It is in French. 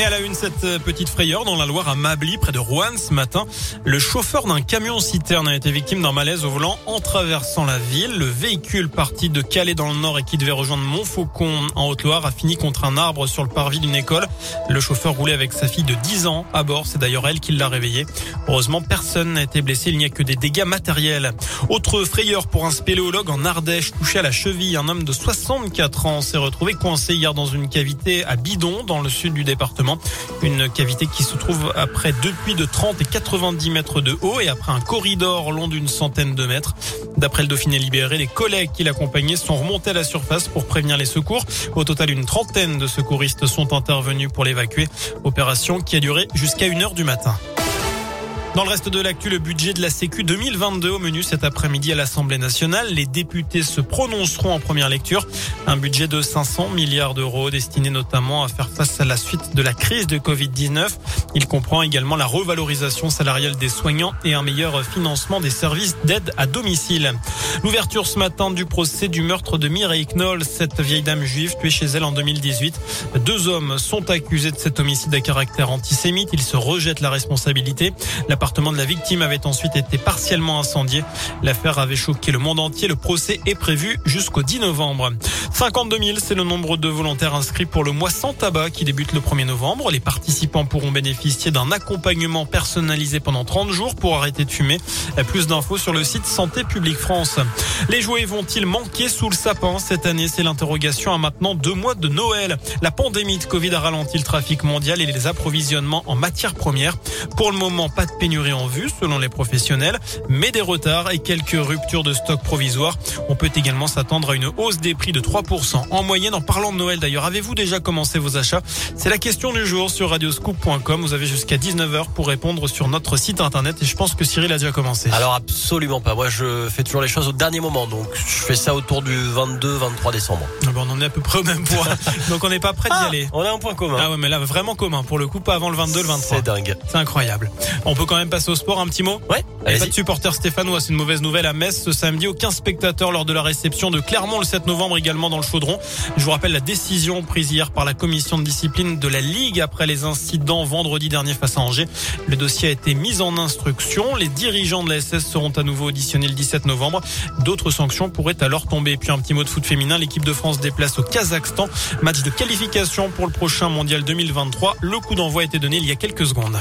Et à la une, cette petite frayeur dans la Loire à Mably, près de Rouen, ce matin. Le chauffeur d'un camion citerne a été victime d'un malaise au volant en traversant la ville. Le véhicule parti de Calais dans le nord et qui devait rejoindre Montfaucon en Haute-Loire a fini contre un arbre sur le parvis d'une école. Le chauffeur roulait avec sa fille de 10 ans à bord. C'est d'ailleurs elle qui l'a réveillé. Heureusement, personne n'a été blessé. Il n'y a que des dégâts matériels. Autre frayeur pour un spéléologue en Ardèche, touché à la cheville. Un homme de 64 ans s'est retrouvé coincé hier dans une cavité à Bidon, dans le sud du département. Une cavité qui se trouve après deux puits de 30 et 90 mètres de haut et après un corridor long d'une centaine de mètres. D'après le Dauphiné libéré, les collègues qui l'accompagnaient sont remontés à la surface pour prévenir les secours. Au total, une trentaine de secouristes sont intervenus pour l'évacuer. Opération qui a duré jusqu'à une heure du matin. Dans le reste de l'actu, le budget de la Sécu 2022 au menu cet après-midi à l'Assemblée nationale. Les députés se prononceront en première lecture. Un budget de 500 milliards d'euros destiné notamment à faire face à la suite de la crise de Covid-19. Il comprend également la revalorisation salariale des soignants et un meilleur financement des services d'aide à domicile. L'ouverture ce matin du procès du meurtre de Mireille Knoll, cette vieille dame juive tuée chez elle en 2018. Deux hommes sont accusés de cet homicide à caractère antisémite. Ils se rejettent la responsabilité. L'appartement de la victime avait ensuite été partiellement incendié. L'affaire avait choqué le monde entier. Le procès est prévu jusqu'au 10 novembre. 52 000, c'est le nombre de volontaires inscrits pour le mois sans tabac qui débute le 1er novembre. Les participants pourront bénéficier d'un accompagnement personnalisé pendant 30 jours pour arrêter de fumer. Plus d'infos sur le site Santé publique France. Les jouets vont-ils manquer sous le sapin cette année? C'est l'interrogation à maintenant deux mois de Noël. La pandémie de Covid a ralenti le trafic mondial et les approvisionnements en matières premières. Pour le moment, pas de pénurie en vue selon les professionnels, mais des retards et quelques ruptures de stock provisoires. On peut également s'attendre à une hausse des prix de 3% en moyenne. En parlant de Noël d'ailleurs, avez-vous déjà commencé vos achats? C'est la question du jour sur radioscoop.com. Vous avez jusqu'à 19h pour répondre sur notre site internet et je pense que Cyril a déjà commencé. Alors absolument pas. Moi je fais toujours les choses au dernier moment. Donc je fais ça autour du 22-23 décembre. Ah ben, on en est à peu près au même point. donc on n'est pas prêt d'y ah, aller. On a un point commun. Ah ouais mais là vraiment commun. Pour le coup pas avant le 22, le 23. C'est dingue. C'est incroyable. On peut quand même passer au sport un petit mot Ouais. Pas de supporters stéphanois, c'est une mauvaise nouvelle à Metz ce samedi. Aucun spectateur lors de la réception de Clermont le 7 novembre également dans le Chaudron. Je vous rappelle la décision prise hier par la commission de discipline de la Ligue après les incidents vendredi dernier face à Angers. Le dossier a été mis en instruction. Les dirigeants de la SS seront à nouveau auditionnés le 17 novembre. D'autres sanctions pourraient alors tomber. puis un petit mot de foot féminin. L'équipe de France déplace au Kazakhstan. Match de qualification pour le prochain mondial 2023. Le coup d'envoi a été donné il y a quelques secondes.